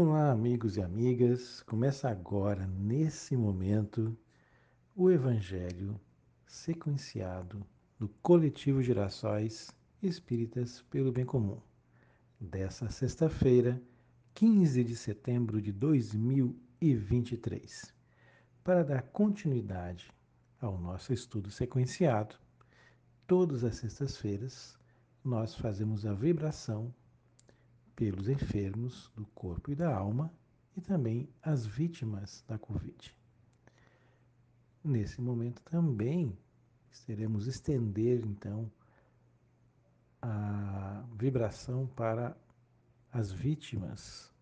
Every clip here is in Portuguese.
Olá, amigos e amigas. Começa agora, nesse momento, o Evangelho sequenciado do Coletivo Girassóis Espíritas pelo Bem Comum, dessa sexta-feira, 15 de setembro de 2023. Para dar continuidade ao nosso estudo sequenciado, todas as sextas-feiras nós fazemos a vibração pelos enfermos do corpo e da alma e também as vítimas da Covid. Nesse momento também teremos estender então a vibração para as vítimas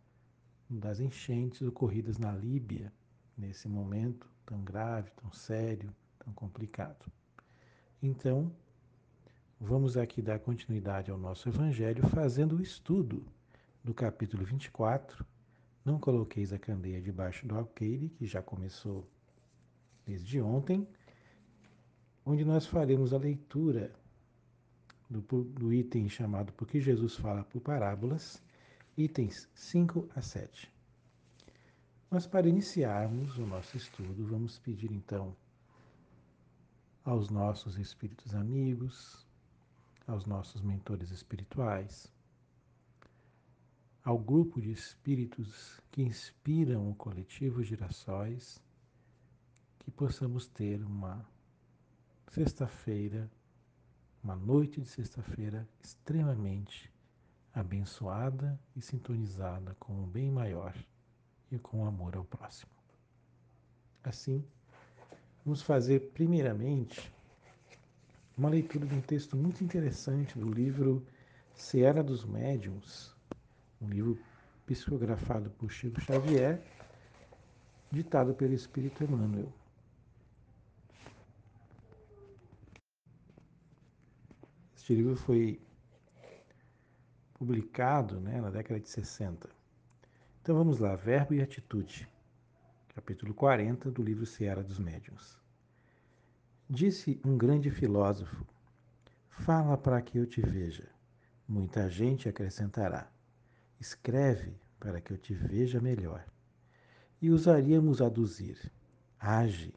das enchentes ocorridas na Líbia nesse momento tão grave, tão sério, tão complicado. Então, vamos aqui dar continuidade ao nosso evangelho fazendo o estudo do capítulo 24, não coloqueis a candeia debaixo do alqueire, que já começou desde ontem, onde nós faremos a leitura do, do item chamado Porque Jesus fala por parábolas, itens 5 a 7. Mas para iniciarmos o nosso estudo, vamos pedir então aos nossos espíritos amigos, aos nossos mentores espirituais, ao grupo de espíritos que inspiram o coletivo Girassóis, que possamos ter uma sexta-feira, uma noite de sexta-feira extremamente abençoada e sintonizada com o bem maior e com o amor ao próximo. Assim, vamos fazer primeiramente uma leitura de um texto muito interessante do livro Seara dos Médiuns, um livro psicografado por Chico Xavier, ditado pelo Espírito Emmanuel. Este livro foi publicado né, na década de 60. Então vamos lá, Verbo e Atitude, capítulo 40 do livro Seara dos Médiuns. Disse um grande filósofo: Fala para que eu te veja. Muita gente acrescentará Escreve para que eu te veja melhor. E usaríamos aduzir. Age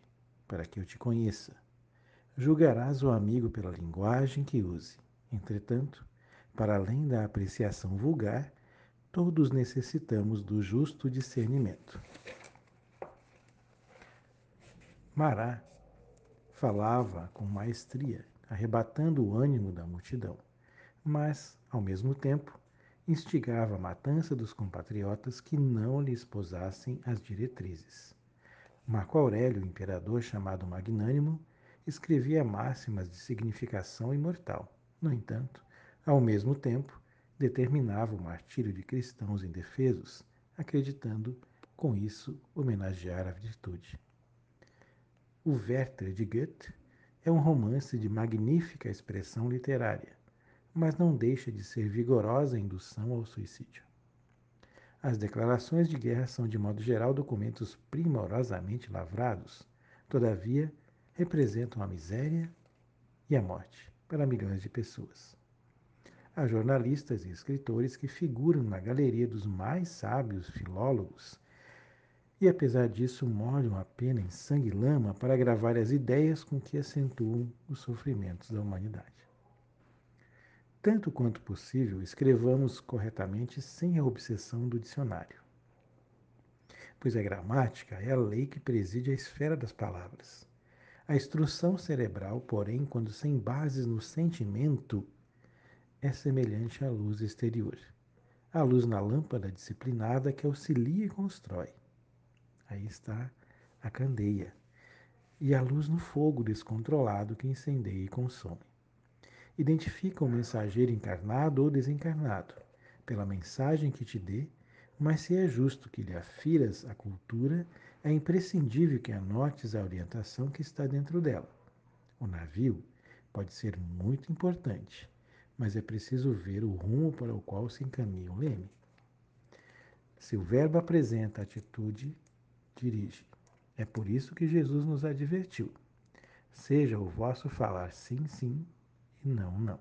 para que eu te conheça. Julgarás o amigo pela linguagem que use. Entretanto, para além da apreciação vulgar, todos necessitamos do justo discernimento. Mará falava com maestria, arrebatando o ânimo da multidão, mas, ao mesmo tempo, instigava a matança dos compatriotas que não lhe esposassem as diretrizes. Marco Aurélio, imperador chamado Magnânimo, escrevia máximas de significação imortal. No entanto, ao mesmo tempo, determinava o martírio de cristãos indefesos, acreditando com isso homenagear a virtude. O Werther de Goethe é um romance de magnífica expressão literária mas não deixa de ser vigorosa indução ao suicídio. As declarações de guerra são, de modo geral, documentos primorosamente lavrados, todavia, representam a miséria e a morte para milhões de pessoas. Há jornalistas e escritores que figuram na galeria dos mais sábios filólogos e, apesar disso, molham a pena em sangue e lama para gravar as ideias com que acentuam os sofrimentos da humanidade. Tanto quanto possível, escrevamos corretamente sem a obsessão do dicionário. Pois a gramática é a lei que preside a esfera das palavras. A instrução cerebral, porém, quando sem bases no sentimento, é semelhante à luz exterior. A luz na lâmpada disciplinada que auxilia e constrói. Aí está a candeia. E a luz no fogo descontrolado que incendeia e consome identifica o mensageiro encarnado ou desencarnado, pela mensagem que te dê, mas se é justo que lhe afiras a cultura, é imprescindível que anotes a orientação que está dentro dela. O navio pode ser muito importante, mas é preciso ver o rumo para o qual se encaminha o leme. Se o verbo apresenta atitude, dirige. É por isso que Jesus nos advertiu: seja o vosso falar sim, sim não, não.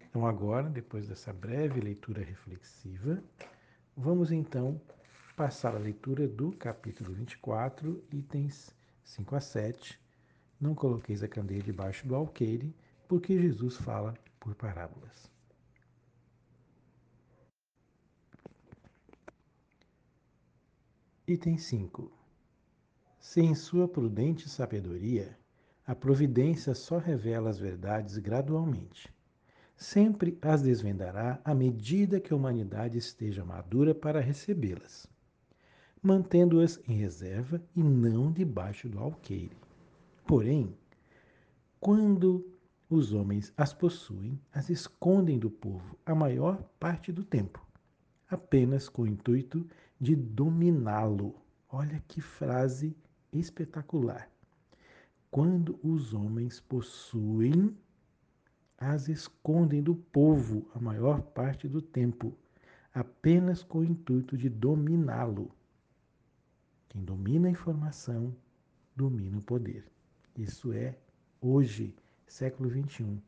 Então, agora, depois dessa breve leitura reflexiva, vamos então passar a leitura do capítulo 24, itens 5 a 7. Não coloqueis a candeia debaixo do alqueire, porque Jesus fala por parábolas. Item 5. Se em sua prudente sabedoria a providência só revela as verdades gradualmente, sempre as desvendará à medida que a humanidade esteja madura para recebê-las, mantendo-as em reserva e não debaixo do alqueire. Porém, quando os homens as possuem, as escondem do povo a maior parte do tempo, apenas com o intuito de dominá-lo. Olha que frase espetacular. Quando os homens possuem, as escondem do povo a maior parte do tempo, apenas com o intuito de dominá-lo. Quem domina a informação, domina o poder. Isso é hoje, século XXI.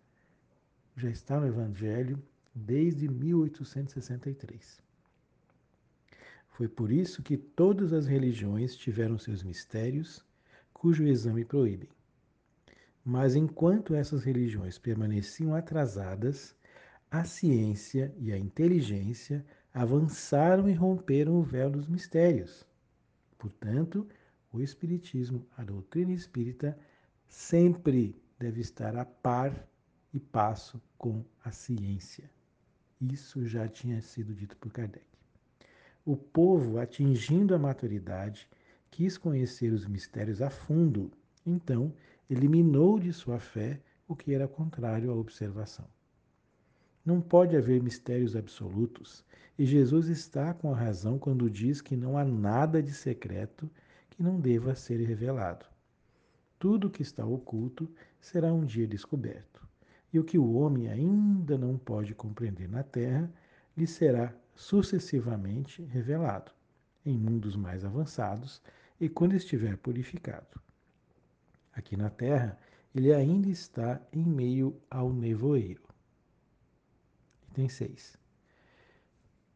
Já está no Evangelho desde 1863. Foi por isso que todas as religiões tiveram seus mistérios, cujo exame proíbem. Mas enquanto essas religiões permaneciam atrasadas, a ciência e a inteligência avançaram e romperam o véu dos mistérios. Portanto, o Espiritismo, a doutrina espírita, sempre deve estar a par e passo com a ciência. Isso já tinha sido dito por Kardec. O povo, atingindo a maturidade, quis conhecer os mistérios a fundo, então eliminou de sua fé o que era contrário à observação. Não pode haver mistérios absolutos, e Jesus está com a razão quando diz que não há nada de secreto que não deva ser revelado. Tudo que está oculto será um dia descoberto, e o que o homem ainda não pode compreender na terra lhe será sucessivamente revelado em mundos mais avançados e quando estiver purificado. Aqui na Terra, ele ainda está em meio ao nevoeiro. Item 6.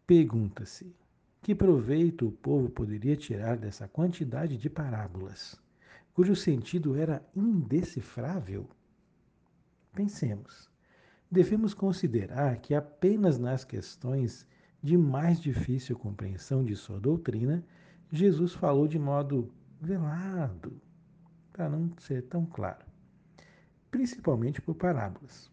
Pergunta-se: que proveito o povo poderia tirar dessa quantidade de parábolas, cujo sentido era indecifrável? Pensemos. Devemos considerar que apenas nas questões de mais difícil compreensão de sua doutrina, Jesus falou de modo velado, para não ser tão claro, principalmente por parábolas.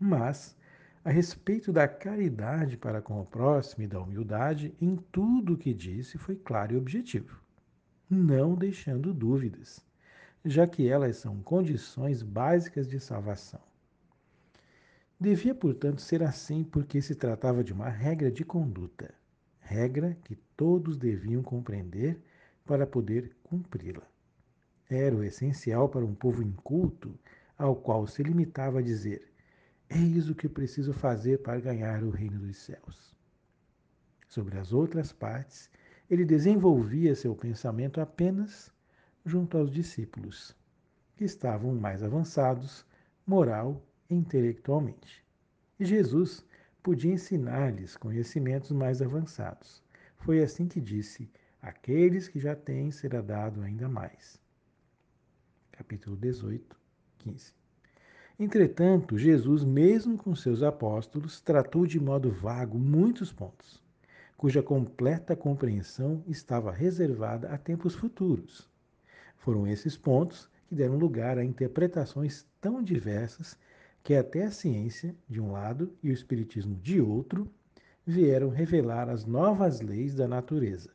Mas, a respeito da caridade para com o próximo e da humildade, em tudo o que disse foi claro e objetivo, não deixando dúvidas, já que elas são condições básicas de salvação. Devia, portanto, ser assim porque se tratava de uma regra de conduta, regra que todos deviam compreender para poder cumpri-la. Era o essencial para um povo inculto, ao qual se limitava a dizer: Eis o que preciso fazer para ganhar o reino dos céus. Sobre as outras partes, ele desenvolvia seu pensamento apenas junto aos discípulos, que estavam mais avançados, moral intelectualmente. E Jesus podia ensinar-lhes conhecimentos mais avançados. Foi assim que disse: Aqueles que já têm será dado ainda mais. Capítulo 18, 15. Entretanto, Jesus, mesmo com seus apóstolos, tratou de modo vago muitos pontos, cuja completa compreensão estava reservada a tempos futuros. Foram esses pontos que deram lugar a interpretações tão diversas que até a ciência, de um lado, e o espiritismo, de outro, vieram revelar as novas leis da natureza,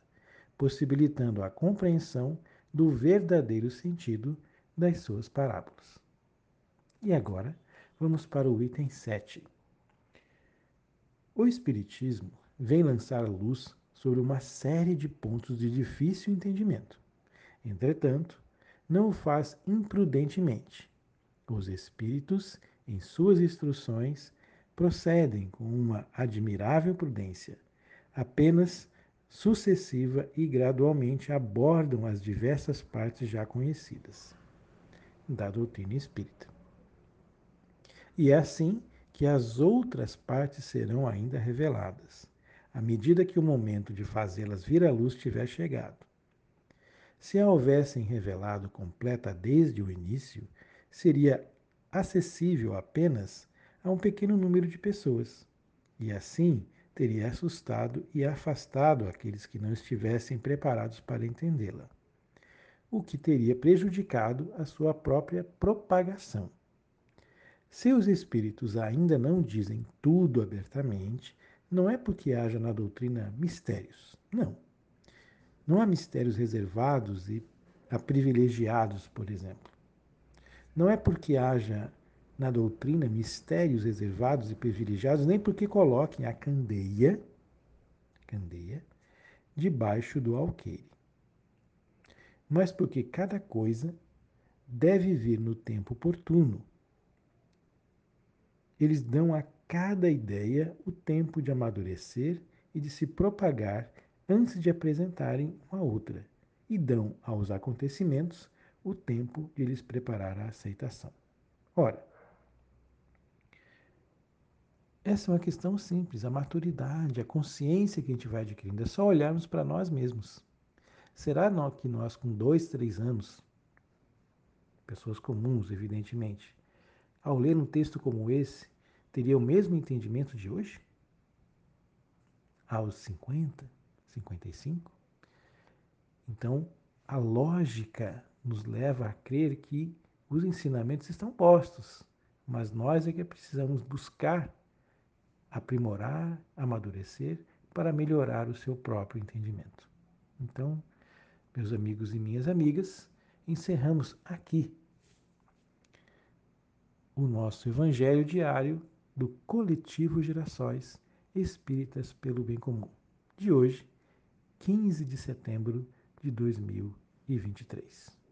possibilitando a compreensão do verdadeiro sentido das suas parábolas. E agora, vamos para o item 7. O Espiritismo vem lançar a luz sobre uma série de pontos de difícil entendimento. Entretanto, não o faz imprudentemente. Os espíritos em suas instruções, procedem com uma admirável prudência, apenas sucessiva e gradualmente abordam as diversas partes já conhecidas da doutrina espírita. E é assim que as outras partes serão ainda reveladas, à medida que o momento de fazê-las vir à luz tiver chegado. Se a houvessem revelado completa desde o início, seria acessível apenas a um pequeno número de pessoas, e assim teria assustado e afastado aqueles que não estivessem preparados para entendê-la, o que teria prejudicado a sua própria propagação. Se os espíritos ainda não dizem tudo abertamente, não é porque haja na doutrina mistérios. Não. Não há mistérios reservados e a privilegiados, por exemplo. Não é porque haja na doutrina mistérios reservados e privilegiados, nem porque coloquem a candeia, candeia debaixo do alqueire. Mas porque cada coisa deve vir no tempo oportuno. Eles dão a cada ideia o tempo de amadurecer e de se propagar antes de apresentarem uma outra, e dão aos acontecimentos o tempo de lhes preparar a aceitação. Ora, essa é uma questão simples, a maturidade, a consciência que a gente vai adquirindo. É só olharmos para nós mesmos. Será que nós, com dois, três anos, pessoas comuns, evidentemente, ao ler um texto como esse, teria o mesmo entendimento de hoje? Aos 50, 55? Então, a lógica nos leva a crer que os ensinamentos estão postos, mas nós é que precisamos buscar aprimorar, amadurecer para melhorar o seu próprio entendimento. Então, meus amigos e minhas amigas, encerramos aqui o nosso Evangelho diário do Coletivo Gerações Espíritas pelo Bem Comum, de hoje, 15 de setembro de 2023.